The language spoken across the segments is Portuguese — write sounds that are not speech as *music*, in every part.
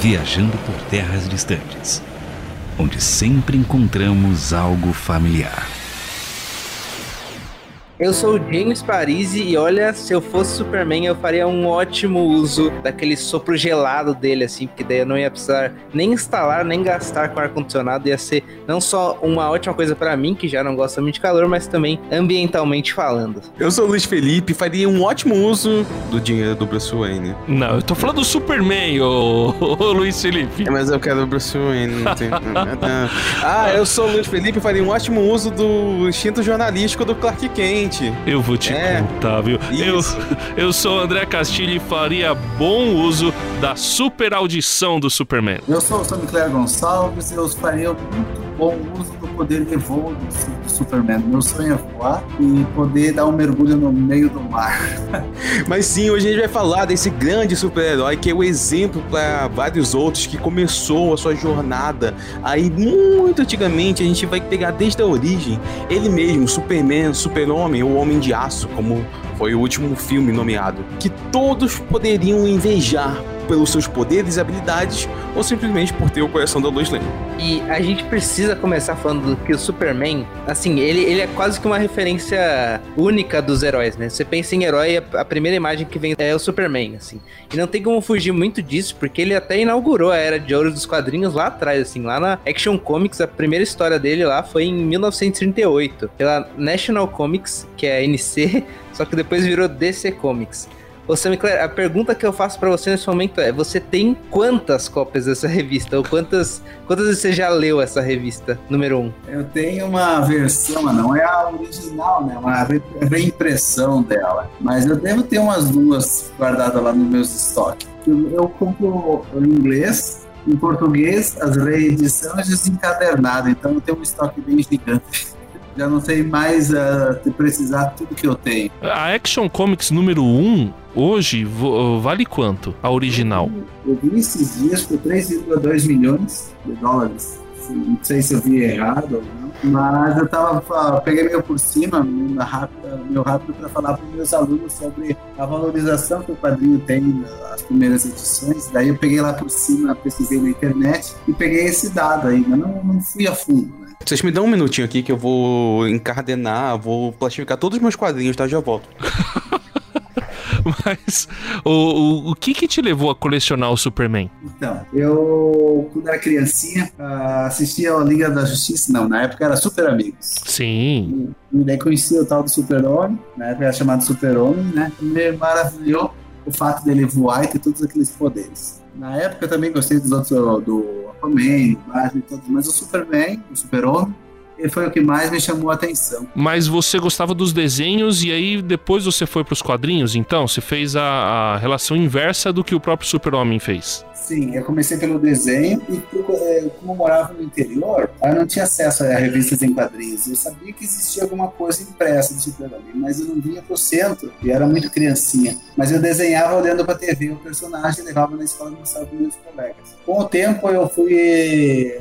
viajando por terras distantes, onde sempre encontramos algo familiar. Eu sou o James Parisi e olha, se eu fosse Superman, eu faria um ótimo uso daquele sopro gelado dele, assim, porque daí eu não ia precisar nem instalar, nem gastar com ar-condicionado. Ia ser não só uma ótima coisa para mim, que já não gosta muito de calor, mas também ambientalmente falando. Eu sou o Luiz Felipe e faria um ótimo uso do dinheiro do Bruce Wayne. Não, eu tô falando do Superman, ô, ô Luiz Felipe. É, mas eu quero o Bruce Wayne. Não tem... *laughs* ah, eu sou o Luiz Felipe e faria um ótimo uso do instinto jornalístico do Clark Kent gente. Eu vou te é, contar, viu? Eu, *laughs* eu sou o André Castilho e faria bom uso da super audição do Superman. Eu sou o Sammy Claire Gonçalves e eu faria muito bom uso do poder de voo do, do Superman. Meu sonho é voar e poder dar um mergulho no meio do mar. *laughs* Mas sim, hoje a gente vai falar desse grande super-herói que é o exemplo para vários outros que começou a sua jornada aí muito antigamente. A gente vai pegar desde a origem ele mesmo, Superman, Super-Homem, o Homem de Aço, como foi o último filme nomeado, que todos poderiam invejar pelos seus poderes e habilidades ou simplesmente por ter o coração da Lois Lane. E a gente precisa começar falando que o Superman, assim, ele, ele é quase que uma referência única dos heróis, né? Você pensa em herói, a primeira imagem que vem é o Superman, assim. E não tem como fugir muito disso, porque ele até inaugurou a era de ouro dos quadrinhos lá atrás, assim, lá na Action Comics, a primeira história dele lá foi em 1938, pela National Comics, que é a NC, *laughs* só que depois virou DC Comics. Sam Claire, a pergunta que eu faço para você nesse momento é: você tem quantas cópias dessa revista? Ou quantas, quantas você já leu essa revista, número 1? Um? Eu tenho uma versão, não é a original, né? Uma reimpressão dela. Mas eu devo ter umas duas guardadas lá nos meus estoques. Eu, eu compro em inglês, em português, as reedições desencadernadas. Então eu tenho um estoque bem gigante *laughs* já não sei mais uh, precisar tudo que eu tenho. A Action Comics número 1 hoje vale quanto? A original? Eu, eu vi esses dias por 3,2 milhões de dólares. Não sei se eu vi errado ou não. Mas eu tava, peguei meio por cima, meio rápido, meio rápido para falar para meus alunos sobre a valorização que o quadrinho tem nas primeiras edições. Daí eu peguei lá por cima, pesquisei na internet e peguei esse dado aí, mas não, não fui a fundo, né? Vocês me dão um minutinho aqui que eu vou encardenar, vou plastificar todos os meus quadrinhos, tá? Já volto. *laughs* Mas o, o, o, que que te levou a colecionar o Superman? Então, eu, quando era criancinha, ah, assistia a Liga da Justiça, não, na época era Super Amigos. Sim. E, e daí conhecia o tal do Super-Homem, na época era chamado Super-Homem, né? E me maravilhou o fato dele voar e ter todos aqueles poderes. Na época eu também gostei dos outros, do Aquaman, Batman e todos, mas o Superman, o Super-Homem, foi o que mais me chamou a atenção. Mas você gostava dos desenhos e aí depois você foi para os quadrinhos, então? Você fez a, a, relação inversa do que o próprio Super-Homem fez? Sim, eu comecei pelo desenho e é, como eu morava no interior, eu não tinha acesso a revistas em quadrinhos. Eu sabia que existia alguma coisa impressa do Super-Homem, mas eu não vinha pro centro e era muito criancinha. Mas eu desenhava olhando para a TV o personagem e levava na escola e mostrava para meus colegas. Com o tempo eu fui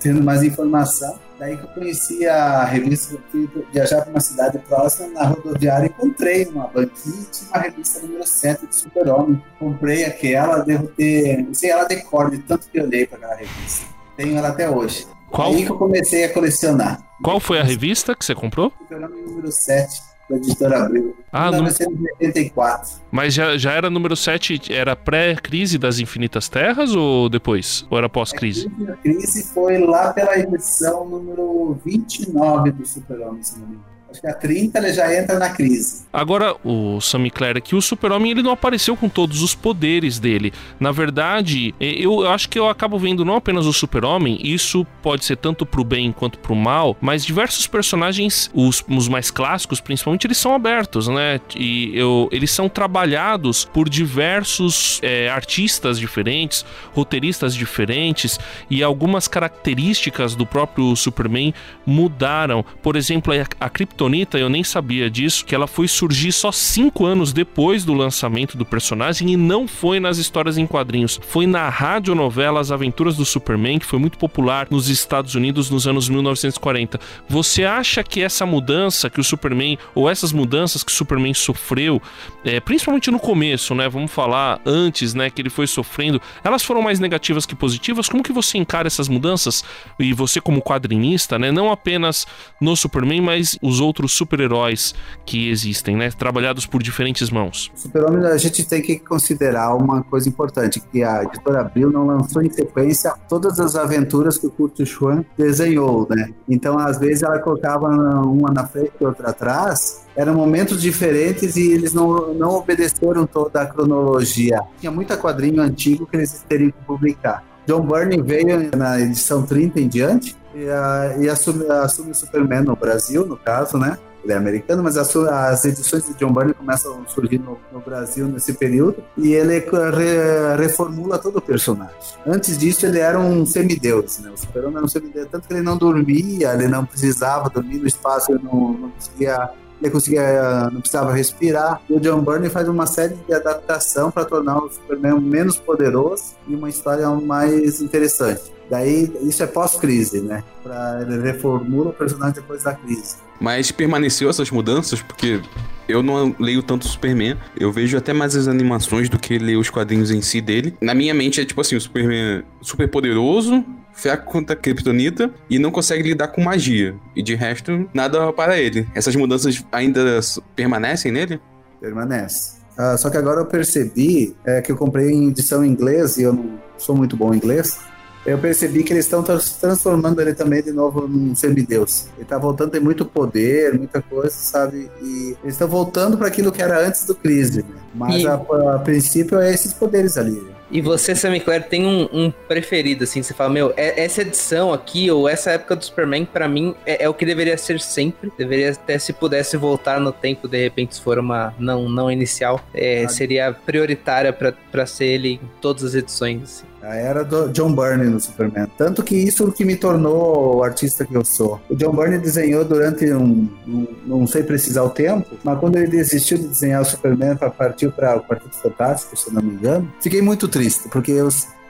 tendo mais informação. Daí que eu conheci a revista, fui viajar para uma cidade próxima, na rodoviária, encontrei uma banquinha e tinha uma revista número 7 de Super-Homem. Comprei aquela, devo ter, não sei ela decorde, tanto que eu olhei para aquela revista. Tenho ela até hoje. Qual? Aí que eu comecei a colecionar. Qual foi a revista que você comprou? Super-Homem número 7 da editora Abril. Ah, 1984. Mas já, já era número 7, era pré-crise das Infinitas Terras ou depois? Ou era pós-crise? A crise foi lá pela edição número 29 do Super-Homem, se não me engano. Acho que a 30 ele já entra na crise. Agora, o Sammy Clare aqui, o Super-Homem, ele não apareceu com todos os poderes dele. Na verdade, eu acho que eu acabo vendo não apenas o Super-Homem, isso pode ser tanto pro bem quanto pro mal, mas diversos personagens, os, os mais clássicos principalmente, eles são abertos, né? E eu, eles são trabalhados por diversos é, artistas diferentes, roteiristas diferentes, e algumas características do próprio Superman mudaram. Por exemplo, a, a Kryptonita, eu nem sabia disso, que ela foi surgir só cinco anos depois do lançamento do personagem e não foi nas histórias em quadrinhos. Foi na radionovela As Aventuras do Superman, que foi muito popular nos Estados Unidos nos anos 1940. Você acha que essa mudança que o Superman, ou essas mudanças que o Superman sofreu, é, principalmente no começo, né? Vamos falar antes, né? Que ele foi sofrendo, elas foram mais negativas que positivas? Como que você encara essas mudanças? E você, como quadrinista, né? Não apenas no Superman, mas os outros super-heróis que existem, né? Trabalhados por diferentes mãos. Super-Homem, a gente tem que considerar uma coisa importante, que a editora Abril não lançou em sequência todas as aventuras que o Kurt Schwann desenhou, né? Então, às vezes, ela colocava uma na frente e outra atrás, eram momentos diferentes e eles não, não obedeceram toda a cronologia. Tinha muita quadrinho antigo que eles teriam que publicar. John Byrne veio na edição 30 em diante e, uh, e assume, assume o Superman no Brasil, no caso, né? ele é americano, mas as, as, edições de John Byrne começam a surgir no, no Brasil nesse período e ele re, reformula todo o personagem. Antes disso, ele era um semideus, né? O super-homem era um semideus, tanto que ele não dormia, ele não precisava dormir no espaço, ele não, não conseguia ele conseguia, não precisava respirar. E o John Byrne faz uma série de adaptação para tornar o Superman menos poderoso e uma história mais interessante. Daí, isso é pós-crise, né? Pra, ele reformula o personagem depois da crise. Mas permaneceu essas mudanças, porque eu não leio tanto Superman, eu vejo até mais as animações do que ler os quadrinhos em si dele. Na minha mente é tipo assim, o Superman super poderoso, fraco contra a Kryptonita e não consegue lidar com magia. E de resto, nada para ele. Essas mudanças ainda permanecem nele? Permanece. Ah, só que agora eu percebi é, que eu comprei em edição em inglês e eu não sou muito bom em inglês. Eu percebi que eles estão transformando ele também de novo num semideus. Ele está voltando a ter muito poder, muita coisa, sabe? E eles estão voltando para aquilo que era antes do crise. Né? Mas e... a, a princípio é esses poderes ali. E você, Sammy Claire, tem um, um, preferido, assim? Você fala, meu, é, essa edição aqui, ou essa época do Superman, para mim, é, é, o que deveria ser sempre. Deveria até, se pudesse voltar no tempo, de repente, se for uma não, não inicial, é, seria prioritária para ser ele em todas as edições. Assim. A era do John Byrne no Superman. Tanto que isso que me tornou o artista que eu sou. O John Byrne desenhou durante um, um não sei precisar o tempo, mas quando ele desistiu de desenhar o Superman para partir para o Quarteto Fantástico, se não me engano, fiquei muito triste, porque eu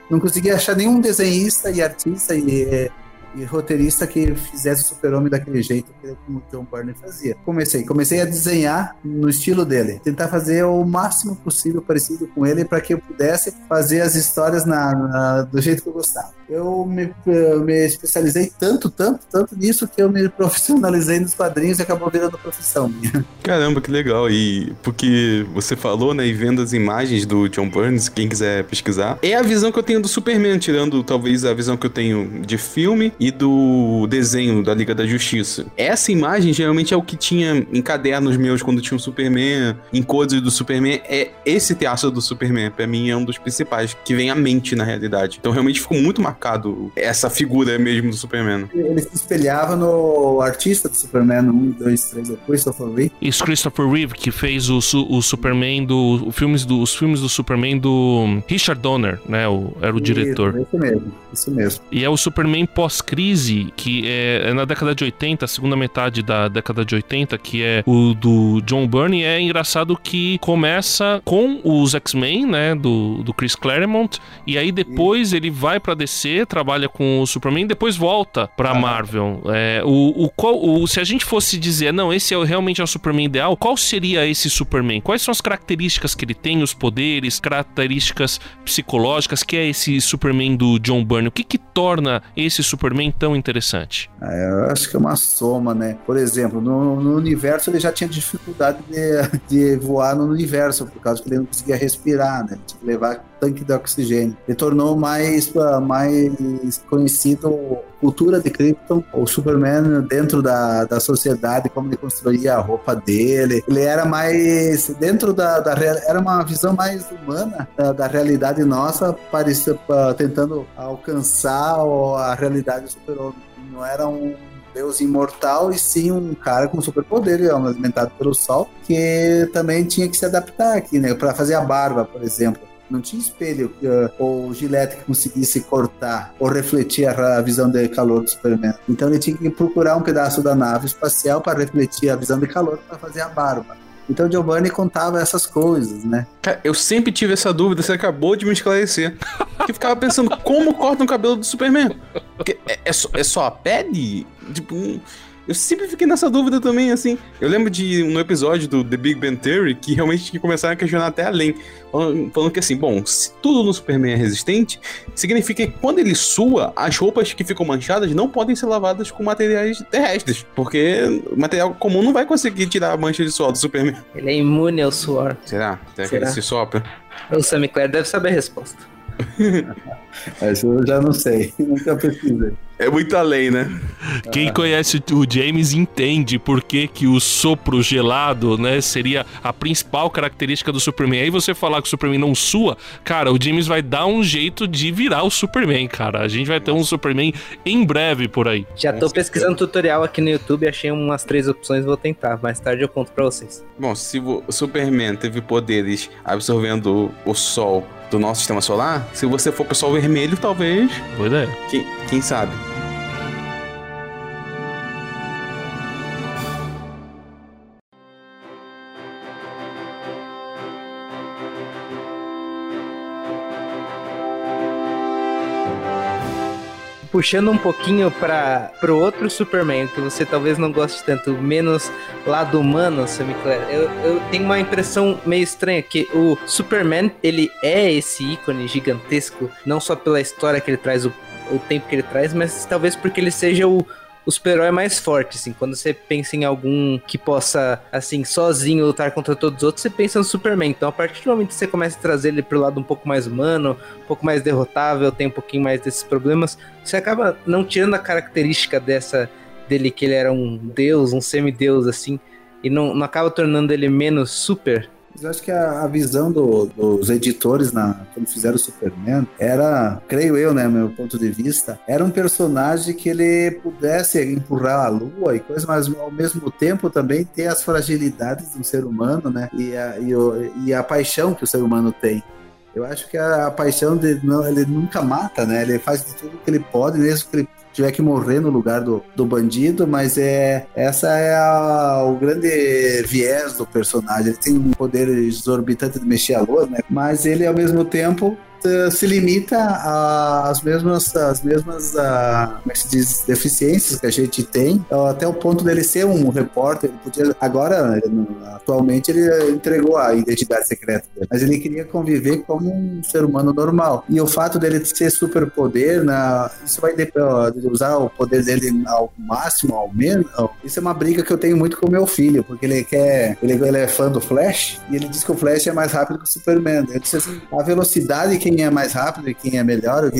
não consegui achar nenhum desenhista e artista e e roteirista que fizesse o super-homem daquele jeito que o John Byrne fazia. Comecei, comecei a desenhar no estilo dele, tentar fazer o máximo possível parecido com ele para que eu pudesse fazer as histórias na, na, do jeito que eu gostava eu me, eu me especializei tanto, tanto, tanto nisso que eu me profissionalizei nos quadrinhos e acabou virando profissão minha. Caramba, que legal. E porque você falou, né, e vendo as imagens do John Burns, quem quiser pesquisar, é a visão que eu tenho do Superman, tirando talvez a visão que eu tenho de filme e do desenho da Liga da Justiça. Essa imagem geralmente é o que tinha em cadernos meus quando tinha o um Superman, em cores do Superman, é esse teatro do Superman, para mim é um dos principais que vem à mente na realidade. Então realmente ficou muito marcado essa figura mesmo do Superman. Ele se espelhava no artista do Superman 1, 2, 3, o Christopher Reeve. Isso, Christopher Reeve, que fez o, o Superman do. O filmes do, os filmes do Superman do Richard Donner, né? O, era o diretor. Isso mesmo, isso mesmo. E é o Superman pós-crise, que é, é, na década de 80, a segunda metade da década de 80, que é o do John Byrne. É engraçado que começa com os X-Men, né? Do, do Chris Claremont, e aí depois ele vai pra DC trabalha com o Superman e depois volta pra ah. Marvel. É, o, o, o, se a gente fosse dizer, não, esse é realmente é o Superman ideal, qual seria esse Superman? Quais são as características que ele tem, os poderes, características psicológicas, que é esse Superman do John Byrne? O que que torna esse Superman tão interessante? É, eu acho que é uma soma, né? Por exemplo, no, no universo ele já tinha dificuldade de, de, voar no universo, por causa que ele não conseguia respirar, né? Tinha que levar tanque de oxigênio. Ele tornou mais, mais conhecido cultura de Krypton, o Superman dentro da, da sociedade, como ele construía a roupa dele. Ele era mais dentro da, da era uma visão mais humana da, da realidade nossa, parecia, tentando alcançar a realidade do super-homem. Não era um Deus imortal e sim um cara com superpoder, alimentado pelo sol, que também tinha que se adaptar aqui, né? Para fazer a barba, por exemplo Não tinha espelho uh, ou gilete que conseguisse cortar ou refletir a, visão de calor do Superman. Então ele tinha que procurar um pedaço da nave espacial para refletir a visão de calor para fazer a barba. Então Giovanni contava essas coisas, né? Cara, eu sempre tive essa dúvida, você acabou de me esclarecer. *laughs* Eu ficava pensando como corta o cabelo do Superman. É, é, só, é só a pele? Tipo, eu sempre fiquei nessa dúvida também, assim. Eu lembro de um episódio do The Big Bang Theory que realmente começaram a questionar até além. Falando que assim, bom, se tudo no Superman é resistente, significa que quando ele sua, as roupas que ficam manchadas não podem ser lavadas com materiais terrestres. Porque material comum não vai conseguir tirar a mancha de suor do Superman. Ele é imune ao suor. Será? Será, Será? que ele se sopra? O Sam Clare deve saber a resposta. *laughs* Essa eu já não sei, *laughs* nunca pesquisei. É muito além, né? Quem conhece o James entende por que, que o sopro gelado, né, seria a principal característica do Superman. Aí você falar que o Superman não sua, cara, o James vai dar um jeito de virar o Superman, cara. A gente vai ter um Superman em breve por aí. Já tô pesquisando tutorial aqui no YouTube, achei umas três opções, vou tentar. Mais tarde eu conto pra vocês. Bom, se o Superman teve poderes absorvendo o sol do nosso sistema solar, se você for pessoal vermelho, talvez. Boa ideia. Quem, quem sabe? Puxando um pouquinho para o outro Superman, que você talvez não goste tanto, menos lado humano, Sammy Clare, eu, eu tenho uma impressão meio estranha, que o Superman, ele é esse ícone gigantesco, não só pela história que ele traz, o, o tempo que ele traz, mas talvez porque ele seja o o super-herói mais forte, assim. Quando você pensa em algum que possa, assim, sozinho lutar contra todos os outros, você pensa no Superman. Então, a partir do momento que você começa a trazer ele pro lado um pouco mais humano, um pouco mais derrotável, tem um pouquinho mais desses problemas, você acaba não tirando a característica dessa dele que ele era um deus, um semideus, assim, e não, não acaba tornando ele menos super. Eu acho que a, a visão do, dos editores na, quando fizeram o Superman era, creio eu, né, meu ponto de vista, era um personagem que ele pudesse empurrar a lua e coisa, mas ao mesmo tempo também ter as fragilidades do ser humano, né, e a, e, o, e a paixão que o ser humano tem. Eu acho que a, a paixão não, ele nunca mata, né? Ele faz tudo que ele pode, mesmo que ele tiver que morrer no lugar do, do bandido, mas é essa é a, o grande viés do personagem. Ele tem um poder exorbitante de mexer a lua, né? Mas ele ao mesmo tempo eh, se limita às mesmas, às mesmas uh, como é se diz, deficiências que a gente tem, até o ponto dele ser um repórter. Ele podia, agora, atualmente, ele entregou a identidade secreta dele, mas ele queria conviver como um ser humano normal. E o fato dele ser superpoder, na, isso vai usar o poder dele ao máximo, ao menos. Isso é uma briga que eu tenho muito com meu filho, porque ele quer, ele, ele é fã do Flash e ele diz que o Flash é mais rápido que o Superman. Eu disse assim, a velocidade que quem é mais rápido e quem é melhor,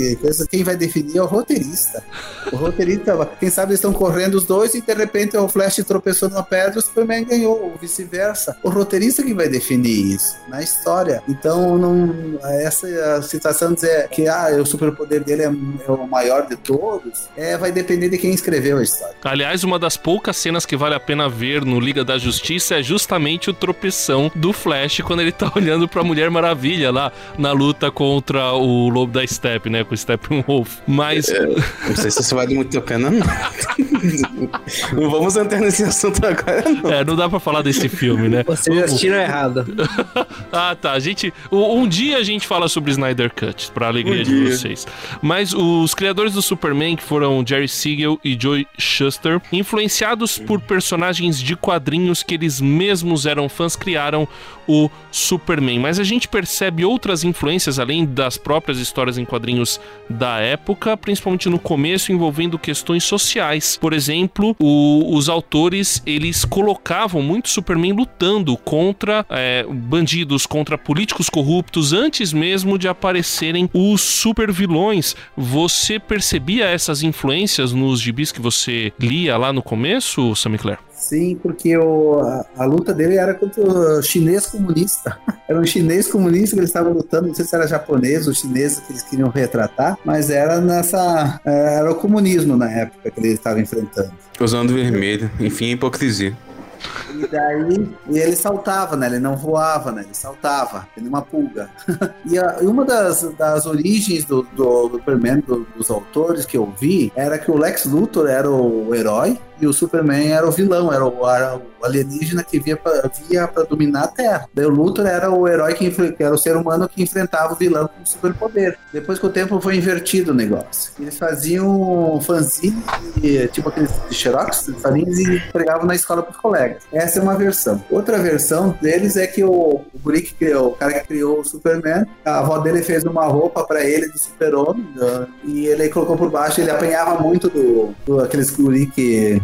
quem vai definir é o roteirista. O roteirista, quem sabe eles estão correndo os dois e de repente o Flash tropeçou numa pedra e o Superman ganhou, ou vice-versa. O roteirista que vai definir isso na história. Então, não, essa situação de dizer que ah, o superpoder dele é, é, o maior de todos, é, vai depender de quem escreveu a história. Aliás, uma das poucas cenas que vale a pena ver no Liga da Justiça é justamente o tropeção do Flash quando ele tá *laughs* olhando pra Mulher Maravilha lá na luta com contra o lobo da Steppe, né? Com o Steppenwolf. Mas. É, não sei se isso vale muito a pena, não. *laughs* não vamos entrar nesse assunto agora, não. É, não dá pra falar desse filme, né? Vocês assistiram errado. *laughs* ah, tá. A gente. Um dia a gente fala sobre Snyder Cut, pra alegria um de vocês. Mas os criadores do Superman, que foram Jerry Siegel e Joy Shuster, influenciados por personagens de quadrinhos que eles mesmos eram fãs, criaram o Superman. Mas a gente percebe outras influências além das próprias histórias em quadrinhos da época, principalmente no começo envolvendo questões sociais. Por exemplo, o, os autores eles colocavam muito Superman lutando contra é, bandidos, contra políticos corruptos antes mesmo de aparecerem os super vilões. Você percebia essas influências nos gibis que você lia lá no começo, Sammy Claire? Sim, porque o, a, a, luta dele era contra o chinês comunista. *laughs* Era um chinês comunista que eles estavam lutando, não sei se era japonês ou chinês que eles queriam retratar, mas era nessa. É, era o comunismo na época que ele estava enfrentando. Usando vermelho, enfim, hipocrisia. E daí e ele saltava, né? Ele não voava, né? Ele saltava, ele uma pulga. *laughs* e, a, e, uma das, das origens do, do, do Superman, do, dos autores que eu vi, era que o Lex Luthor era o herói e o Superman era o vilão, era o, era o alienígena que via pra, via dominar a Terra. Daí o Luthor era o herói que, que, era o ser humano que enfrentava o vilão com superpoder. Depois que o tempo foi invertido o negócio. Eles faziam fanzine, tipo aqueles xerox, farinhas e pregavam na escola para os colegas. Essa é uma versão. Outra versão deles é que o, o que criou, o cara que criou o Superman, a avó dele fez uma roupa para ele do super-homem e ele colocou por baixo, ele apanhava muito do, do aqueles guri que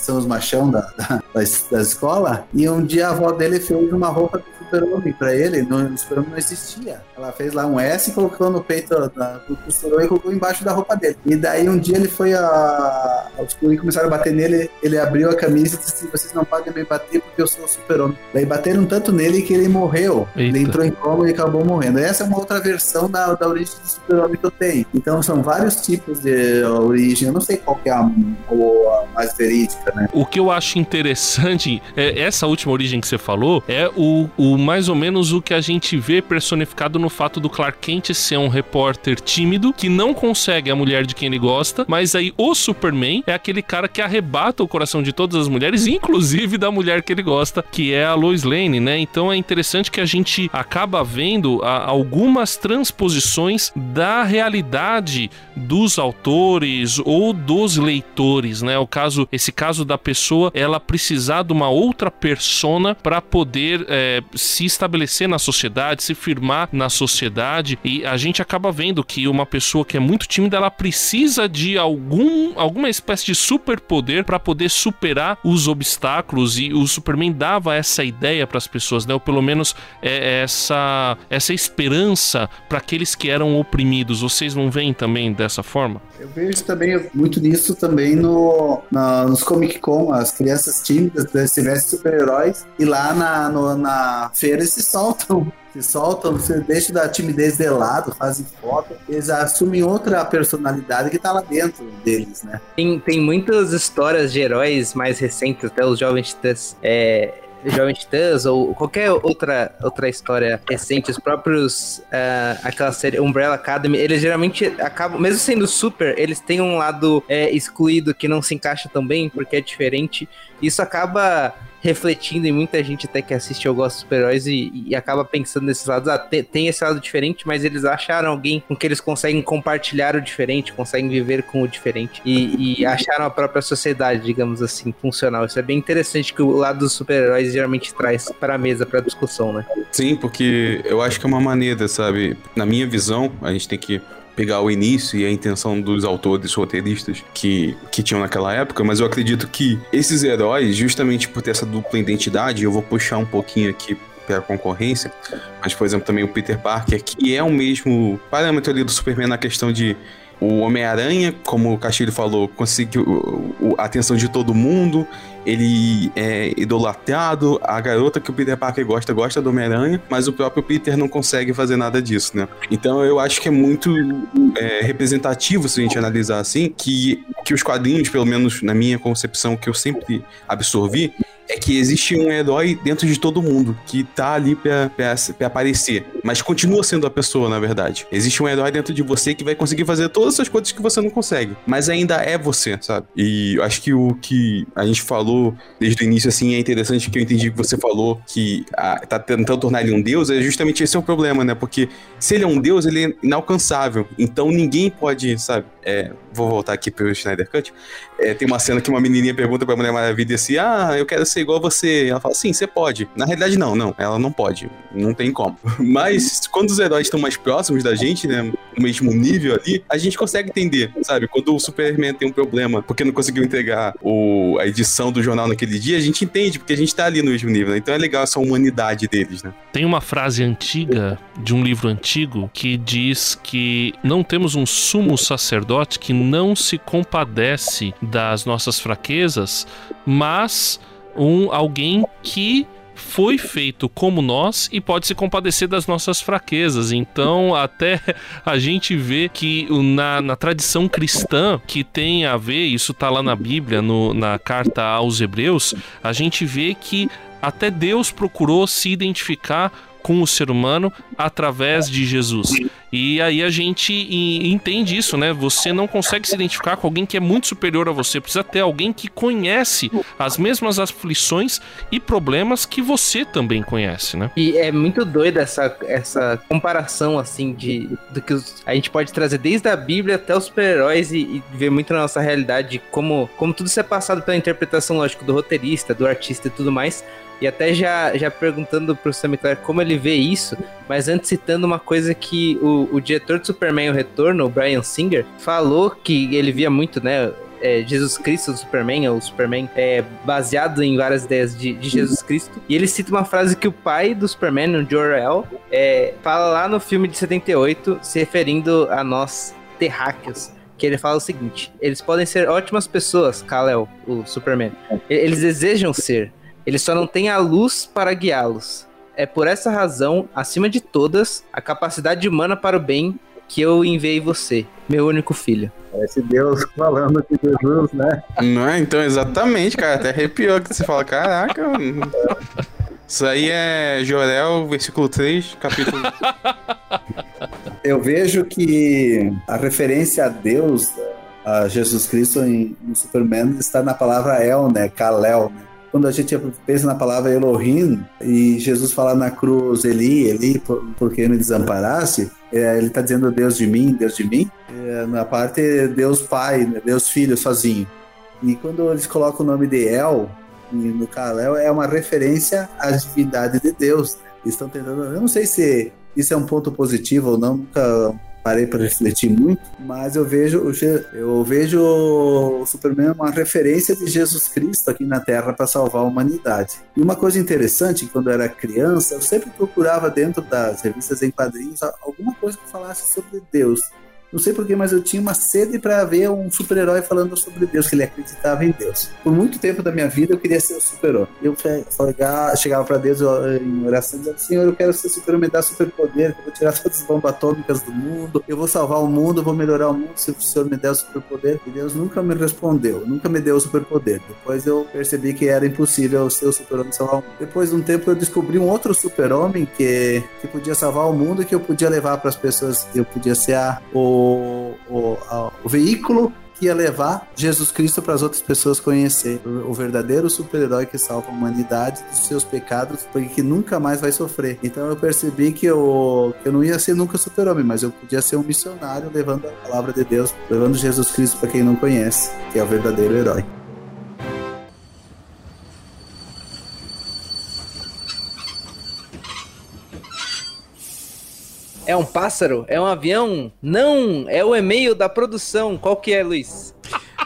são os machão da, da, da, escola, e um dia a avó dele fez uma roupa do super-homem pra ele, no, o super-homem não existia. Ela fez lá um S, colocou no peito da, do costurou e colocou embaixo da roupa dele. E daí um dia ele foi a... Os guri começaram a bater nele, ele abriu a camisa e disse vocês não podem me bater porque eu sou o super-homem. Daí bateram tanto nele que ele morreu. Eita. Ele entrou em coma e acabou morrendo. Essa é uma outra versão da, da origem do super-homem que eu tenho. Então são vários tipos de origem. Eu não sei qual é a, a mais verídica, né? O que eu acho interessante é essa última origem que você falou é o, o mais ou menos o que a gente vê personificado no fato do Clark Kent ser um repórter tímido que não consegue a mulher de quem ele gosta, mas aí o Superman é aquele cara que arrebata o coração de todas as mulheres, inclusive da mulher que ele gosta, que é a Lois Lane, né? Então é interessante que a gente acaba vendo a, algumas transposições da realidade dos autores ou dos leitores, né? O caso, esse caso da pessoa ela precisar de uma outra persona para poder é, se estabelecer na sociedade, se firmar na sociedade e a gente acaba vendo que uma pessoa que é muito tímida ela precisa de algum alguma espécie de superpoder para poder superar os obstáculos e o Superman dava essa ideia para as pessoas, né? Ou pelo menos é, essa essa esperança para aqueles que eram oprimidos. Vocês não veem também dessa forma? Eu vejo também muito disso também no, na, nos Comic Con, as crianças tímidas se vestem super-heróis e lá na, no, na feira *laughs* se soltam se soltam, você deixa da timidez de lado, fazem foto, eles assumem outra personalidade que tá lá dentro deles, né? Tem, tem muitas histórias de heróis mais recentes, até os jovens titãs. É, Jovem Titãs ou qualquer outra, outra história recente, os próprios, uh, aquela série Umbrella Academy, eles geralmente acabam, mesmo sendo super, eles têm um lado é, excluído que não se encaixa tão bem, porque é diferente. Isso acaba refletindo em muita gente até que assiste Eu Gosto de Super-Heróis e, e, acaba pensando nesses lados. Ah, tem, tem, esse lado diferente, mas eles acharam alguém com que eles conseguem compartilhar o diferente, conseguem viver com o diferente e, e acharam a própria sociedade, digamos assim, funcional. Isso é bem interessante que o lado dos super-heróis geralmente traz para a mesa, para discussão, né? Sim, porque eu acho que é uma maneira, sabe? Na minha visão, a gente tem que pegar o início e a intenção dos autores roteiristas que, que tinham naquela época, mas eu acredito que esses heróis, justamente por ter essa dupla identidade, eu vou puxar um pouquinho aqui pela concorrência, mas por exemplo também o Peter Parker, que é o mesmo parâmetro ali do Superman na questão de o Homem-Aranha, como o Castilho falou, conseguiu a atenção de todo mundo, ele é idolatrado, a garota que o Peter Parker gosta, gosta do Homem-Aranha, mas o próprio Peter não consegue fazer nada disso, né? Então eu acho que é muito é, representativo, se a gente analisar assim, que, que os quadrinhos, pelo menos na minha concepção, que eu sempre absorvi, que existe um herói dentro de todo mundo que tá ali pra, pra, pra, aparecer, mas continua sendo a pessoa, na verdade. Existe um herói dentro de você que vai conseguir fazer todas essas coisas que você não consegue, mas ainda é você, sabe? E acho que o que a gente falou desde o início, assim, é interessante que eu entendi que você falou que ah, tá tentando tornar ele um deus, é justamente esse é o problema, né? Porque se ele é um deus, ele é inalcançável, então ninguém pode, sabe? É, vou voltar aqui pro Schneider Cut. É, tem uma cena que uma menininha pergunta pra Mulher Maravilha assim: Ah, eu quero ser igual a você. Ela fala: Sim, você pode. Na realidade, não, não. Ela não pode. Não tem como. *laughs* Mas quando os heróis estão mais próximos da gente, né? No mesmo nível ali, a gente consegue entender, sabe? Quando o Superman tem um problema porque não conseguiu entregar o, a edição do jornal naquele dia, a gente entende, porque a gente tá ali no mesmo nível. Né? Então é legal essa humanidade deles, né? Tem uma frase antiga de um livro antigo que diz que não temos um sumo sacerdote que não se compadece das nossas fraquezas, mas um alguém que foi feito como nós e pode se compadecer das nossas fraquezas. Então, até a gente vê que na, na tradição cristã, que tem a ver, isso tá lá na Bíblia, no, na carta aos Hebreus, a gente vê que até Deus procurou se identificar com o ser humano através de Jesus. E aí a gente entende isso, né? Você não consegue se identificar com alguém que é muito superior a você. Precisa ter alguém que conhece as mesmas aflições e problemas que você também conhece, né? E é muito doido essa, essa comparação, assim, de do que a gente pode trazer desde a Bíblia até os super-heróis e, e, ver muito na nossa realidade como, como tudo isso é passado pela interpretação, lógico, do roteirista, do artista e tudo mais. E até já, já perguntando pro Sam Clare como ele vê isso, mas antes citando uma coisa que o, o diretor de Superman O Retorno, o Brian Singer, falou que ele via muito, né? É, Jesus Cristo do Superman, ou Superman, é baseado em várias ideias de, de, Jesus Cristo. E ele cita uma frase que o pai do Superman, o Jor-El, é, fala lá no filme de 78, se referindo a nós terráqueos que ele fala o seguinte: eles podem ser ótimas pessoas, Kal-El, o Superman. Eles desejam ser, eles só não têm a luz para guiá-los. É por essa razão, acima de todas, a capacidade humana para o bem que eu enviei você, meu único filho. Parece Deus falando de Jesus, né? Não é? Então, exatamente, cara. Até arrepiou que você fala, caraca. Isso aí é Jorel, versículo 3, capítulo. *laughs* Eu vejo que a referência a Deus, a Jesus Cristo em, no Superman, está na palavra El, né? Kalel, né? Quando a gente pensa na palavra Elohim e Jesus fala na cruz Eli, Eli, por, por que me desamparasse, é, ele está dizendo Deus de mim, Deus de mim. É, na parte Deus Pai, né, Deus Filho sozinho. E quando eles colocam o nome de El no Kalel, é uma referência à divindade de Deus. Né? Estão tentando. Eu não sei se isso é um ponto positivo ou não, nunca parei para refletir muito, mas eu vejo, eu vejo o Superman uma referência de Jesus Cristo aqui na Terra para salvar a humanidade. E uma coisa interessante, quando eu era criança, eu sempre procurava dentro das revistas em quadrinhos alguma coisa que falasse sobre Deus. Não sei porquê, mas eu tinha uma sede para ver um super-herói falando sobre Deus, que ele acreditava em Deus. Por muito tempo da minha vida eu queria ser o super-herói. Eu chegava para Deus em oração e dizia: Senhor, eu quero ser super-homem, me dá super-poder, eu vou tirar todas as bombas atômicas do mundo, eu vou salvar o mundo, eu vou melhorar o mundo se o Senhor me der o super-poder. E Deus nunca me respondeu, nunca me deu o super-poder. Depois eu percebi que era impossível ser o super-homem salvar o mundo. Depois de um tempo eu descobri um outro super-homem que, que podia salvar o mundo e que eu podia levar para as pessoas, eu podia ser a, o o, a, o veículo que ia levar Jesus Cristo para as outras pessoas conhecer o verdadeiro super-herói que salva a humanidade dos seus pecados, porque que nunca mais vai sofrer. Então eu percebi que eu, que eu não ia ser nunca super-homem, mas eu podia ser um missionário levando a palavra de Deus, levando Jesus Cristo para quem não conhece, que é o verdadeiro herói. É um pássaro? É um avião? Não, é o e-mail da produção. Qual que é, Luiz?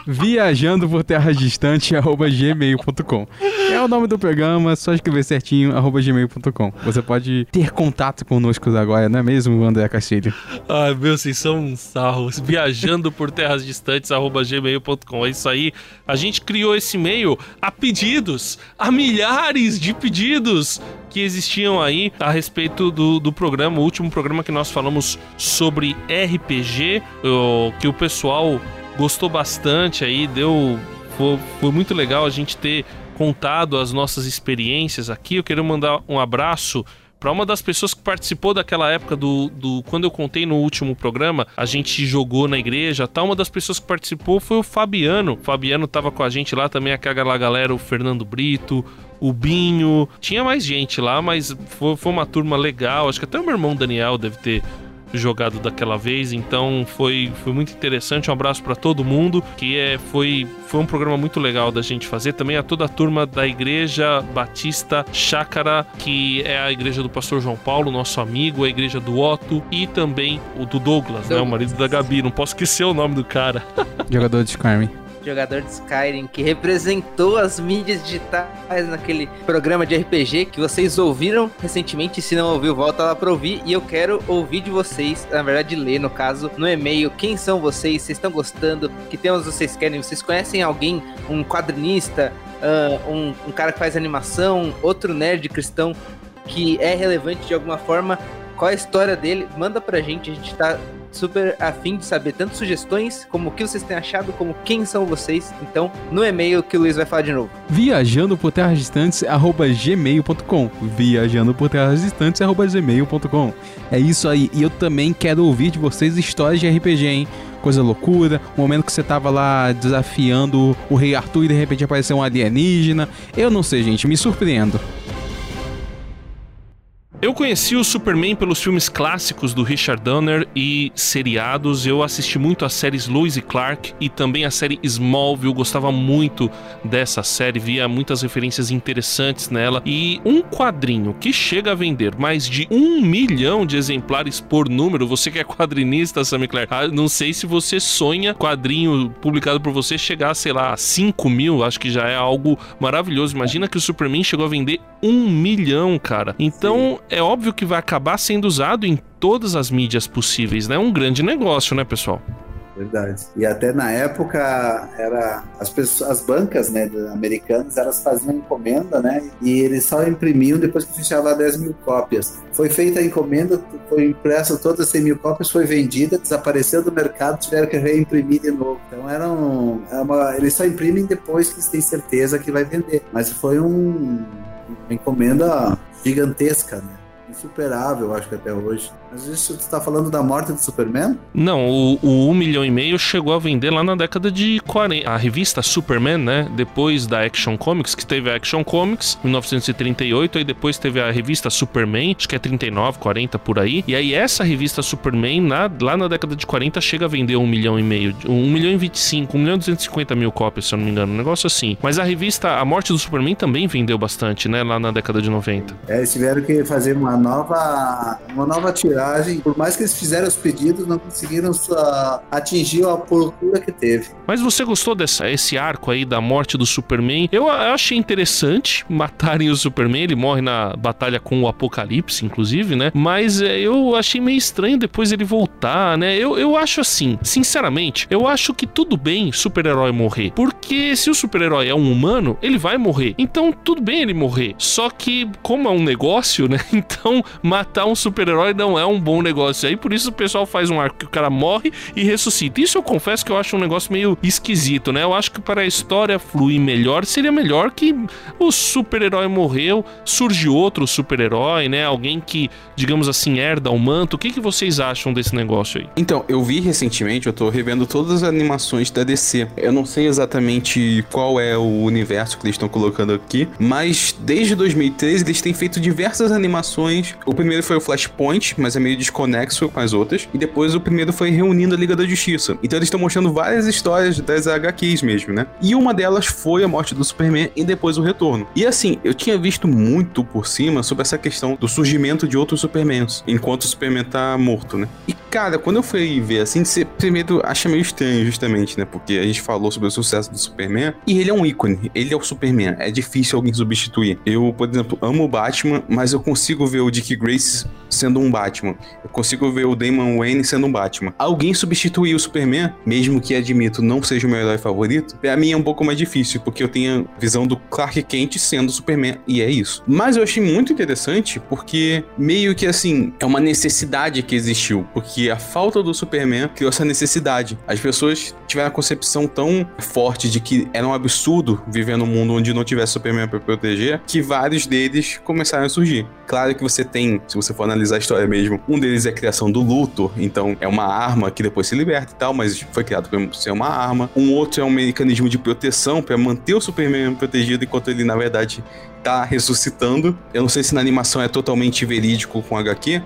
Viajando por terras distantes, arroba gmail.com. É o nome do programa, só escrever certinho, arroba gmail.com. Você pode ter contato conosco agora, não é mesmo, André Castilho? Ai, meu, vocês são um sarros. Viajando por terras distantes, arroba gmail.com. É isso aí. A gente criou esse e-mail a pedidos, a milhares de pedidos que existiam aí a respeito do, do programa, o último programa que nós falamos sobre RPG, que o pessoal gostou bastante aí, deu. Foi, foi muito legal a gente ter contado as nossas experiências aqui. Eu quero mandar um abraço para uma das pessoas que participou daquela época do, do quando eu contei no último programa, a gente jogou na igreja, tá? Uma das pessoas que participou foi o Fabiano. O Fabiano tava com a gente lá também, aquela galera, o Fernando Brito, o Binho. Tinha mais gente lá, mas foi, foi uma turma legal. Acho que até o meu irmão Daniel deve ter jogado daquela vez, então foi, foi muito interessante. Um abraço para todo mundo, que é, foi, foi um programa muito legal da gente fazer. Também a toda a turma da Igreja Batista Chácara, que é a igreja do pastor João Paulo, nosso amigo, a igreja do Otto e também o do Douglas, Douglas. né, o marido da Gabi. Não posso esquecer o nome do cara. Jogador de Skyrim jogador de Skyrim, que representou as mídias digitais naquele programa de RPG que vocês ouviram recentemente. Se não ouviu, volta lá para ouvir. E eu quero ouvir de vocês, na verdade, ler no caso, no e-mail, quem são vocês, vocês estão gostando, que temas vocês querem, vocês conhecem alguém, um quadrinista, uh, um, um cara que faz animação, outro nerd cristão que é relevante de alguma forma. Qual a história dele? Manda pra gente, a gente tá super afim de saber tanto sugestões, como o que vocês têm achado, como quem são vocês. Então, no e-mail que o Luiz vai falar de novo. Viajando por terras distantes, arroba gmail.com. Viajando por terras distantes, arroba gmail.com. É isso aí. E eu também quero ouvir de vocês histórias de RPG, hein? Coisa loucura, o momento que você tava lá desafiando o Rei Arthur e de repente apareceu um alienígena. Eu não sei, gente, me surpreendo. Eu conheci o Superman pelos filmes clássicos do Richard Donner e seriados. Eu assisti muito as séries Lois e Clark e também a série Smallville. Gostava muito dessa série, via muitas referências interessantes nela. E um quadrinho que chega a vender mais de um milhão de exemplares por número. Você que é quadrinista, Sammy Claire, ah, não sei se você sonha quadrinho publicado por você chegar, sei lá, a 5 mil. Acho que já é algo maravilhoso. Imagina que o Superman chegou a vender um milhão, cara. Então é óbvio que vai acabar sendo usado em todas as mídias possíveis, né? É um grande negócio, né, pessoal? Verdade. E até na época era as pessoas, as bancas, né, americanas, elas faziam encomenda, né, e eles só imprimiam depois que fechava 10 mil cópias. Foi feita a encomenda, foi impresso todas as 100 mil cópias, foi vendida, desapareceu do mercado, tiveram que reimprimir de novo. Então era, um, era uma, eles só imprimem depois que eles têm certeza que vai vender. Mas foi um, uma encomenda gigantesca, né? Insuperável, acho que até hoje. Mas isso você está falando da morte do Superman? Não, o, o 1 milhão e meio chegou a vender lá na década de 40. A revista Superman, né? Depois da Action Comics, que teve a Action Comics, em 1938, aí depois teve a revista Superman, acho que é 39, 40 por aí. E aí essa revista Superman, na, lá na década de 40, chega a vender 1 milhão e meio, 1 milhão e 25, 1 milhão e 250 mil cópias, se eu não me engano, um negócio assim. Mas a revista A Morte do Superman também vendeu bastante, né? Lá na década de 90. É, eles tiveram que fazer uma nova, uma nova Por mais que eles fizeram os pedidos, não conseguiram sua, atingir a procura que teve. Mas você gostou desse esse arco aí da morte do Superman? Eu, eu achei interessante matarem o Superman. Ele morre na batalha com o Apocalipse, inclusive, né? Mas é, eu achei meio estranho depois ele voltar, né? Eu, eu acho assim, sinceramente, eu acho que tudo bem super-herói morrer. Porque se o super-herói é um humano, ele vai morrer. Então tudo bem ele morrer. Só que, como é um negócio, né? *laughs* Então matar um super-herói não é um bom negócio. Aí por isso o pessoal faz um arco que o cara morre e ressuscita. Isso eu confesso que eu acho um negócio meio esquisito, né? Eu acho que para a história fluir melhor, seria melhor que o super-herói morreu, surge outro super-herói, né? Alguém que, digamos assim, herda o manto. O que, que vocês acham desse negócio aí? Então, eu vi recentemente, eu tô revendo todas as animações da DC. Eu não sei exatamente qual é o universo que eles estão colocando aqui, mas desde 2013 eles têm feito diversas animações o primeiro foi o Flashpoint, mas é meio desconexo com as outras. E depois o primeiro foi reunindo a Liga da Justiça. Então eles estão mostrando várias histórias das HQs mesmo, né? E uma delas foi a morte do Superman e depois o retorno. E assim, eu tinha visto muito por cima sobre essa questão do surgimento de outros Supermans, enquanto o Superman tá morto, né? E cara, quando eu fui ver assim, você primeiro acha meio estranho, justamente, né? Porque a gente falou sobre o sucesso do Superman e ele é um ícone, ele é o Superman. É difícil alguém substituir. Eu, por exemplo, amo o Batman, mas eu consigo ver o Dick Grace sendo um Batman. Eu consigo ver o Damon Wayne sendo um Batman. Alguém substituir o Superman, mesmo que admito não seja o meu herói favorito, pra mim é um pouco mais difícil, porque eu tenho a visão do Clark Kent sendo Superman, e é isso. Mas eu achei muito interessante porque meio que assim, é uma necessidade que existiu, porque a falta do Superman criou essa necessidade. As pessoas tiveram a concepção tão forte de que era um absurdo viver num mundo onde não tivesse Superman para proteger, que vários deles começaram a surgir. Claro que você tem, se você for analisar a história mesmo, um deles é a criação do Luthor, então é uma arma que depois se liberta e tal, mas foi criado para ser uma arma. Um outro é um mecanismo de proteção para manter o Superman protegido enquanto ele na verdade tá ressuscitando. Eu não sei se na animação é totalmente verídico com HQ,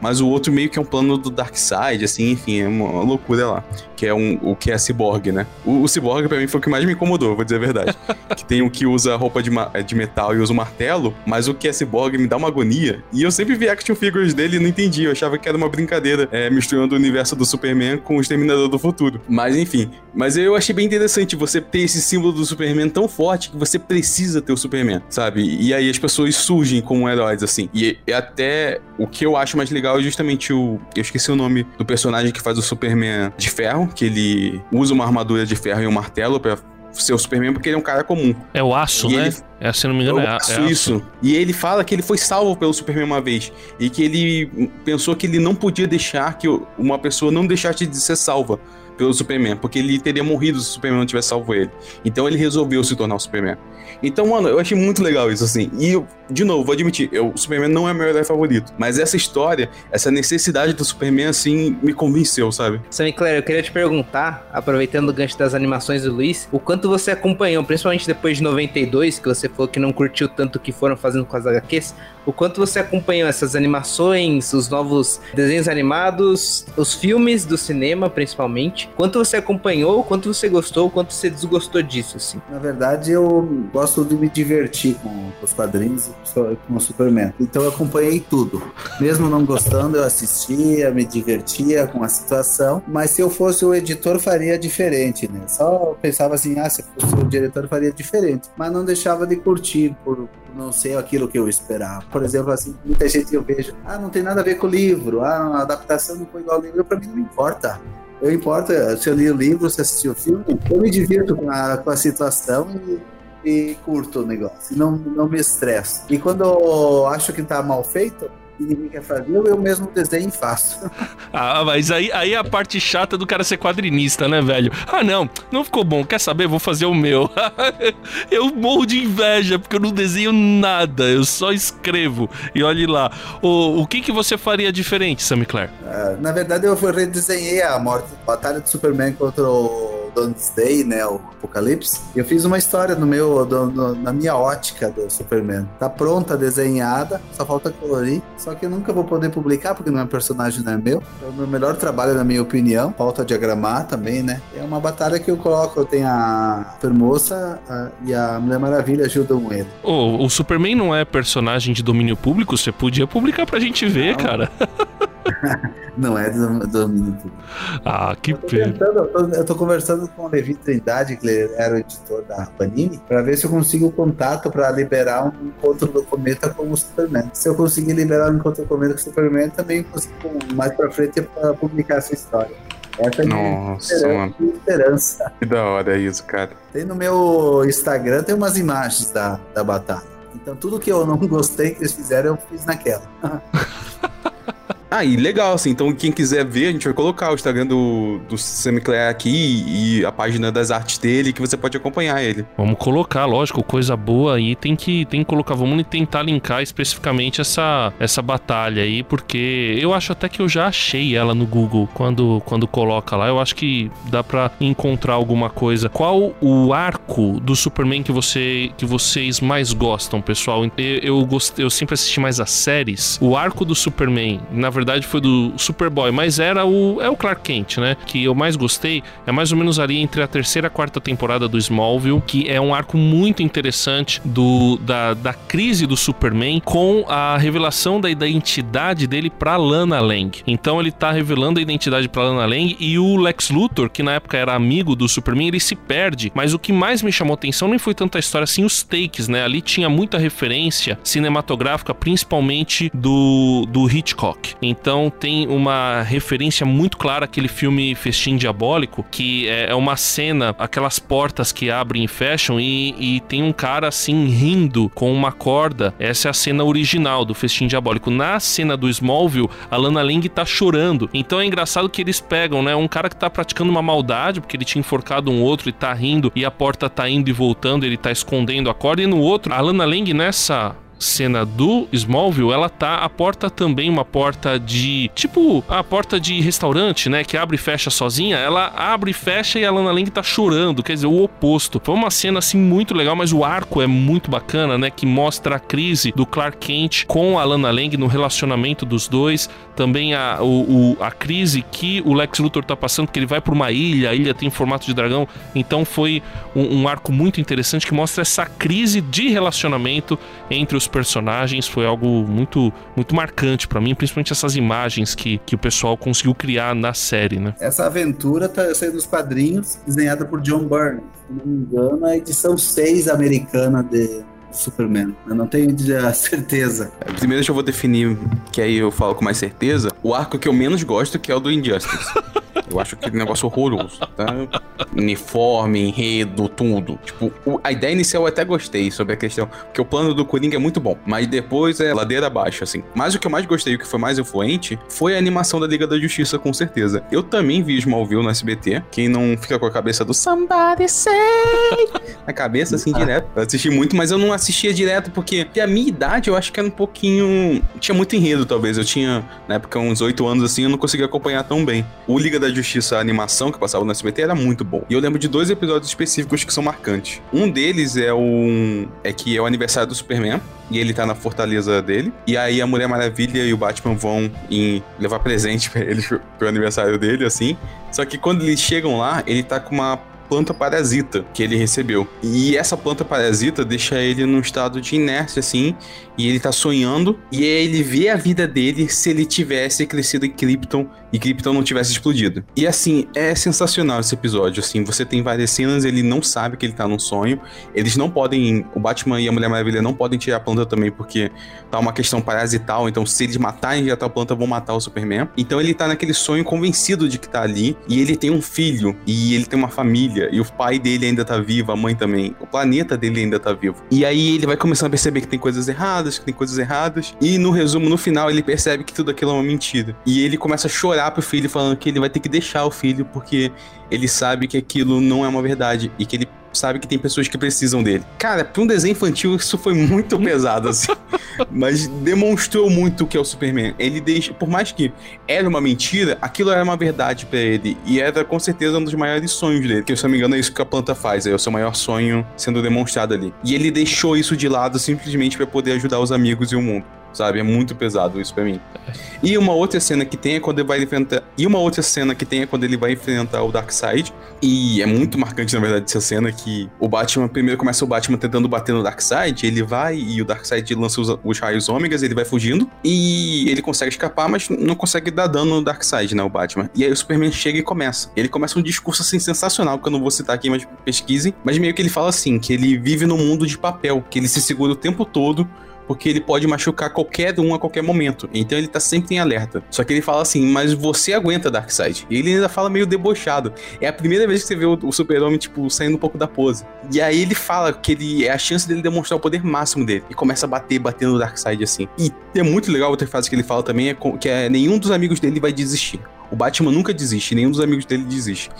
mas o outro meio que é um plano do Darkseid, assim, enfim, é uma loucura lá. Que é um, o que é Cyborg, né? O, o Cyborg pra mim foi o que mais me incomodou, vou dizer a verdade. *laughs* que tem o que usa roupa de, de metal e usa o martelo, mas o que é Cyborg me dá uma agonia. E eu sempre vi action figures dele e não entendi, eu achava que era uma brincadeira, é, misturando o universo do Superman com o Exterminador do Futuro. Mas enfim, mas eu achei bem interessante você ter esse símbolo do Superman tão forte que você precisa ter o Superman, sabe? E aí as pessoas surgem como heróis, assim. E, e até o que eu acho mais legal é justamente o. Eu esqueci o nome do personagem que faz o Superman de ferro, que ele usa uma armadura de ferro e um martelo pra ser o Superman porque ele é um cara comum. É o aço, e né? Ele, É, se não me engano, Eu é, a- acho é a- isso. E ele fala que ele foi salvo pelo Superman uma vez. E que ele pensou que ele não podia deixar que uma pessoa não deixasse de ser salva pelo Superman. Porque ele teria morrido se o Superman não tivesse salvo ele. Então ele resolveu se tornar o Superman. Então, mano, eu achei muito legal isso, assim. E, eu, de novo, vou admitir, eu, o Superman não é meu herói favorito. Mas essa história, essa necessidade do Superman, assim, me convenceu, sabe? Sammy Claire, eu queria te perguntar, aproveitando o gancho das animações do Luiz, o quanto você acompanhou, principalmente depois de 92, que você falou que não curtiu tanto o que foram fazendo com as HQs, o quanto você acompanhou essas animações, os novos desenhos animados, os filmes do cinema, principalmente, quanto você acompanhou, quanto você gostou, quanto você desgostou disso, assim. Na verdade, eu gosto de me divertir com os quadrinhos e com o Superman. Então eu acompanhei tudo. Mesmo não gostando, eu assistia, me divertia com a situação. Mas se eu fosse o editor, faria diferente, né? Só pensava assim, ah, se eu fosse o diretor, faria diferente. Mas não deixava de curtir por não ser aquilo que eu esperava. Por exemplo, assim, muita gente eu vejo, ah, não tem nada a ver com o livro, ah, a adaptação não foi igual ao livro, pra mim não importa. Eu importo se eu li o livro, se assisti o filme, eu me divirto com a, com a situação e, e curto o negócio. Não, não me estresso. E quando eu acho que tá mal feito e ninguém quer fazer, eu mesmo desenho e faço. *laughs* Ah, mas aí, aí é a parte chata do cara ser quadrinista, né, velho? Ah, não, não ficou bom. Quer saber? Vou fazer o meu. *laughs* eu morro de inveja porque eu não desenho nada. Eu só escrevo. E olhe lá. O, o que, que você faria diferente, Sammy Claire? Ah, na verdade, eu redesenhei a morte, a batalha do Superman contra o Doomsday, né, o Apocalipse. Eu fiz uma história no meu, do- no- na minha ótica do Superman. Tá pronta, desenhada, só falta colorir. Só que eu nunca vou poder publicar porque não é personagem, não é meu. É o meu melhor trabalho, na minha opinião. Falta diagramar também, né? É uma batalha que eu coloco. Eu tenho a Supermoça a- e a Mulher Maravilha ajudam ele. Ô, o Superman não é personagem de domínio público? Você podia publicar pra gente ver, Não. cara. *laughs* *laughs* Não é do, do domínio público. Ah, que pena. eu tô, eu tô conversando com o Levi Trindade, que ele era o editor da Panini, para ver se eu consigo o contato para liberar um encontro do Cometa com o Superman. Se eu conseguir liberar um encontro do Cometa com o Superman, também consigo mais para frente pra publicar essa história. Essa é Nossa, esperança, mano. esperança. Que da hora isso, cara. Tem no meu Instagram, tem umas imagens da, da batalha. Então tudo que eu não *laughs* gostei que eles fizeram, eu fiz naquela. *laughs* Ah, e legal, assim. Então, quem quiser ver, a gente vai colocar o Instagram do, do Semiclear aqui e a página das artes dele, que você pode acompanhar ele. Vamos colocar, lógico, coisa boa aí. Tem que, tem que colocar. Vamos tentar linkar especificamente essa, essa batalha aí, porque eu acho até que eu já achei ela no Google quando, quando coloca lá. Eu acho que dá pra encontrar alguma coisa. Qual o arco do Superman que, você, que vocês mais gostam, pessoal? Eu, eu, gostei, eu sempre assisti mais as séries. O arco do Superman, na verdade, foi do Superboy, mas era o, é o Clark Kent, né? Que eu mais gostei. É mais ou menos ali entre a terceira e a quarta temporada do Smallville, que é um arco muito interessante do, da, da crise do Superman com a revelação da identidade dele pra Lana Lang. Então ele tá revelando a identidade pra Lana Lang e o Lex Luthor, que na época era amigo do Superman, ele se perde. Mas o que mais me chamou atenção nem foi tanto a história, assim os takes, né? Ali tinha muita referência cinematográfica, principalmente do, do Hitchcock. Então tem uma referência muito clara àquele filme Festim Diabólico, que é é uma cena, aquelas portas que abrem e fecham, e, e tem um cara assim rindo com uma corda. Essa é a cena original do Festim Diabólico. Na cena do Smallville, a Lana Lang tá chorando. Então é engraçado que eles pegam, né? Um cara que tá praticando uma maldade, porque ele tinha enforcado um outro e tá rindo, e a porta tá indo e voltando, ele tá escondendo a corda, e no outro, a Lana Lang nessa cena do Smallville, ela tá a porta também uma porta de tipo a porta de restaurante, né, que abre e fecha sozinha. Ela abre e fecha e a Lana Lang tá chorando, quer dizer, o oposto. Foi uma cena assim muito legal, mas o arco é muito bacana, né, que mostra a crise do Clark Kent com a Lana Lang no relacionamento dos dois, também a, o, o- a crise que o Lex Luthor tá passando, porque ele vai para uma ilha, a ilha tem formato de dragão, então foi um, um arco muito interessante que mostra essa crise de relacionamento entre os personagens foi algo muito muito marcante pra mim, principalmente essas imagens que, que o pessoal conseguiu criar na série, né? Essa aventura tá saindo nos quadrinhos, desenhada por John Byrne. Se não me engano, é a edição 6 americana de Superman. Eu não tenho a certeza. Primeiro deixa eu vou definir, que aí eu falo com mais certeza, o arco que eu menos gosto, que é o do Injustice. *laughs* Eu acho aquele negócio horroroso, tá? uniforme, enredo, tudo. Tipo, o- a ideia inicial eu até gostei sobre a questão, porque o plano do Coringa é muito bom, mas depois é ladeira abaixo, assim. Mas o que eu mais gostei, o que foi mais influente, foi a animação da Liga da Justiça, com certeza. Eu também vi Smallville no SBT, quem não fica com a cabeça do Somebody Say na cabeça, assim, direto. Eu assisti muito, mas eu não assistia direto porque a minha idade eu acho que era um pouquinho. Tinha muito enredo, talvez. Eu tinha, na época, uns 8 anos assim, eu não conseguia acompanhar tão bem. O Liga da Justiça, a animação que passava no SBT, era muito bom. E eu lembro de dois episódios específicos que são marcantes. Um deles é o. é que é o aniversário do Superman. E ele tá na fortaleza dele. E aí a Mulher Maravilha e o Batman vão em levar presente pra ele pro aniversário dele, assim. Só que quando eles chegam lá, ele tá com uma planta parasita que ele recebeu. E essa planta parasita deixa ele num estado de inércia, assim, e ele tá sonhando, e aí ele vê a vida dele se ele tivesse crescido em Krypton e Krypton não tivesse explodido. E assim, é sensacional esse episódio, assim, você tem várias cenas, ele não sabe que ele tá num sonho, eles não podem, o Batman e a Mulher Maravilha não podem tirar a planta também, porque tá uma questão parasital, então se eles matarem já a planta, vão matar o Superman. Então ele tá naquele sonho convencido de que tá ali, e ele tem um filho, e ele tem uma família, e o pai dele ainda tá vivo, a mãe também, o planeta dele ainda tá vivo. E aí ele vai começando a perceber que tem coisas erradas, que tem coisas erradas, e no resumo, no final, ele percebe que tudo aquilo é uma mentira. E ele começa a chorar pro filho, falando que ele vai ter que deixar o filho, porque ele sabe que aquilo não é uma verdade, e que ele sabe que tem pessoas que precisam dele. Cara, pra um desenho infantil, isso foi muito *laughs* pesado, assim. Mas demonstrou muito o que é o Superman. Ele deixa, por mais que era uma mentira, aquilo era uma verdade pra ele. E era com certeza um dos maiores sonhos dele. Que se eu não me engano é isso que a planta faz. É o seu maior sonho sendo demonstrado ali. E ele deixou isso de lado simplesmente pra poder ajudar os amigos e o mundo. Sabe? É muito pesado isso pra mim. E uma outra cena que tem é quando ele vai enfrentar. E uma outra cena que tem é quando ele vai enfrentar o Darkseid. E é muito marcante, na verdade, essa cena que o Batman. Primeiro começa o Batman tentando bater no Darkseid. Ele vai e o Darkseid lança os, os raios ômegas, ele vai fugindo. E ele consegue escapar, mas não consegue dar dano no Darkseid, né? O Batman. E aí o Superman chega e começa. Ele começa um discurso assim sensacional, que eu não vou citar aqui, mas pesquisem. Mas meio que ele fala assim: que ele vive num mundo de papel, que ele se segura o tempo todo porque ele pode machucar qualquer um a qualquer momento. Então ele tá sempre em alerta. Só que ele fala assim, mas você aguenta Darkseid. E ele ainda fala meio debochado. É a primeira vez que você vê o, o super-homem, tipo, saindo um pouco da pose. E aí ele fala que ele é a chance dele demonstrar o poder máximo dele. E começa a bater, bater no Darkseid assim. E é muito legal outra frase que ele fala também, é que é nenhum dos amigos dele vai desistir. O Batman nunca desiste, nenhum dos amigos dele desiste.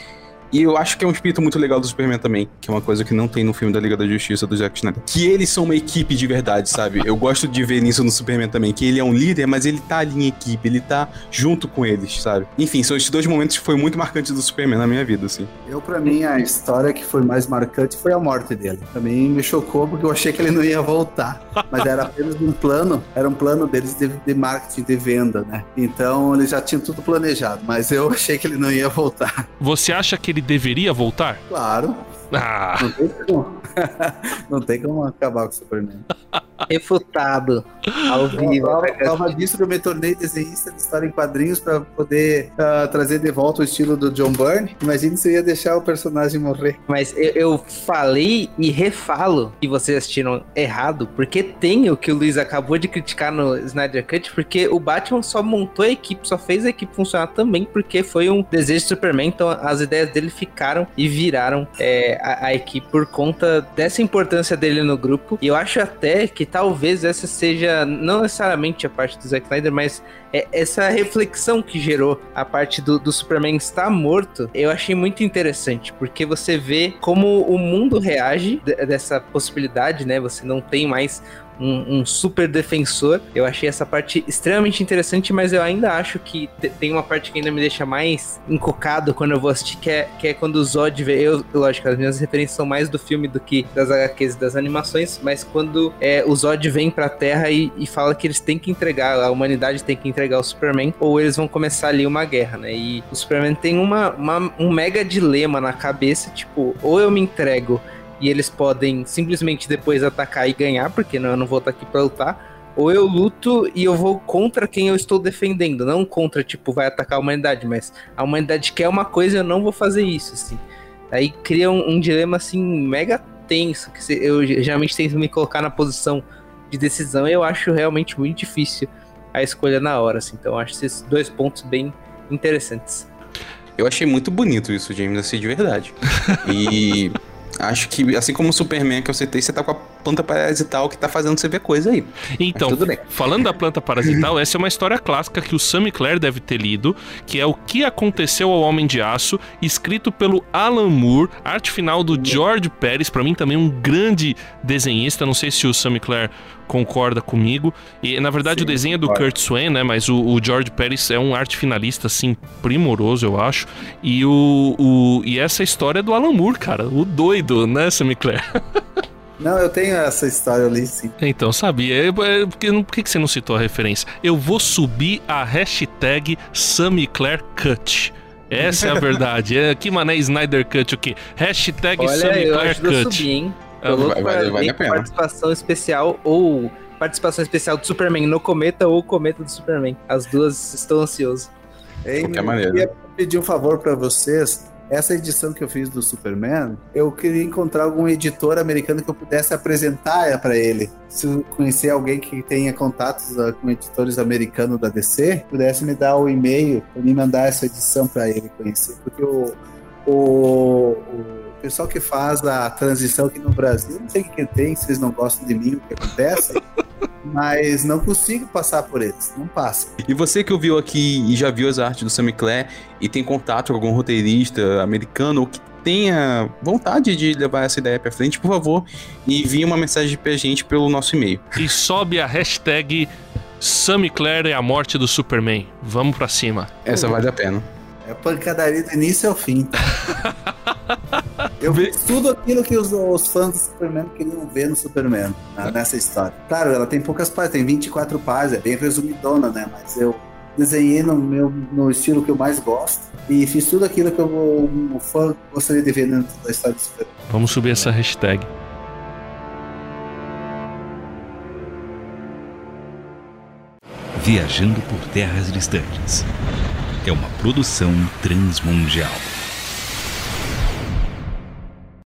E eu acho que é um espírito muito legal do Superman também, que é uma coisa que não tem no filme da Liga da Justiça do Zack Snyder. Que eles são uma equipe de verdade, sabe? Eu gosto de ver nisso no Superman também, que ele é um líder, mas ele tá ali em equipe, ele tá junto com eles, sabe? Enfim, são esses dois momentos que foi muito marcantes do Superman na minha vida, assim. Eu, pra mim, a história que foi mais marcante foi a morte dele. Também me chocou porque eu achei que ele não ia voltar. Mas era apenas um plano, era um plano deles de, de marketing, de venda, né? Então eles já tinham tudo planejado, mas eu achei que ele não ia voltar. Você acha que ele deveria voltar? Claro, Ah, não tem como. *laughs* não tem como acabar com o Superman. *laughs* Refutado. Ao vivo. Prova, prova disso que eu me tornei desenhista de história em quadrinhos pra poder ah, trazer de volta o estilo do John Byrne. Imagine se eu ia deixar o personagem morrer. Mas eu, eu falei e refalo que vocês assistiram errado, porque tem o que o Luiz acabou de criticar no Snyder Cut, porque o Batman só montou a equipe, só fez a equipe funcionar também porque foi um desejo de Superman, então as ideias dele ficaram e viraram é, a, a equipe por conta dessa importância dele no grupo. E eu acho até que talvez essa seja, não necessariamente a parte do Zack Snyder, mas é, essa reflexão que gerou a parte do, do Superman estar morto, eu achei muito interessante, porque você vê como o mundo reage de- dessa possibilidade, né? Você não tem mais um, um super defensor. Eu achei essa parte extremamente interessante, mas eu ainda acho que te- tem uma parte que ainda me deixa mais encucado quando eu vou assistir, que é, que é quando o Zod vê. Eu, lógico, as minhas referências são mais do filme do que das HQs e das animações, mas quando é, o Zod vem pra Terra e, e fala que eles têm que entregar, a humanidade tem que entregar o Superman, ou eles vão começar ali uma guerra, né? E o Superman tem uma, uma- um mega dilema na cabeça, tipo, ou eu me entrego e eles podem simplesmente depois atacar e ganhar, porque não, eu não vou estar aqui pra lutar. Ou eu luto e eu vou contra quem eu estou defendendo, não contra, tipo, vai atacar a humanidade, mas a humanidade quer uma coisa e eu não vou fazer isso, assim. Aí cria um, um dilema, assim, mega tenso, que se- eu geralmente tento me colocar na posição de decisão e eu acho realmente muito difícil a escolha na hora, assim. Então eu acho esses dois pontos bem interessantes. Eu achei muito bonito isso, James, assim, de verdade. E *laughs* acho que, assim como o Superman que eu citei, você tá com a planta parasital que tá fazendo você ver coisa aí. Então, falando da planta parasital, essa é uma história clássica que o Sam Clare deve ter lido, que é O que aconteceu ao Homem de Aço, escrito pelo Alan Moore, arte final do George Pérez, pra mim também um grande desenhista, não sei se o Sam Clare concorda comigo. E na verdade Sim, o desenho é do concordo. Kurt Swain, né, mas o, o George Pérez é um arte finalista assim primoroso, eu acho. E o, o e essa história é do Alan Moore, cara, o doido, né, Sam Clare? *laughs* Não, eu tenho essa história ali, sim. Então, sabe, é, é, porque, não- por que você não citou a referência? Eu vou subir a hashtag SammyClareCut. Essa é a *laughs* verdade. É, que mané Snyder Cut o quê? Hashtag Olha, eu SammyClareCut. ajudo a subir, hein? Tô louco vai- pra participação especial ou participação especial do Superman no Cometa ou Cometa do Superman. As duas estou ansioso. Ei, qualquer eu maneira. queria pedir um favor pra vocês. Essa edição que eu fiz do Superman, eu queria encontrar algum editor americano que eu pudesse apresentar pra ele. Se eu conhecer alguém que tenha contatos ah, com editores americanos da DC, pudesse me dar o e-mail para me mandar essa edição pra ele conhecer. Porque o, o, o pessoal que faz a transição aqui no Brasil, não sei o que, tem, se eles não gostam de mim, o que acontece, *laughs* mas não consigo passar por eles. Não passa. E você que ouviu aqui e já viu as artes do Sam Clare e tem contato com algum roteirista americano ou que tenha vontade de levar essa ideia pra frente, por favor, envie uma mensagem pra gente pelo nosso e-mail. E sobe a hashtag SammyClare é a morte do Superman. Vamos pra cima. Essa vale a pena. É pancadaria do início ao fim. Eu fiz tudo aquilo que os, os fãs do Superman queriam ver no Superman, na- nessa história. Claro, ela tem poucas páginas, tem 24 páginas, é bem resumidona, né? Mas eu desenhei no meu no estilo que eu mais gosto e fiz tudo aquilo que eu, um fã gostaria de ver dentro da história do Superman. Vamos subir essa hashtag. Viajando por terras distantes. É uma produção transmundial.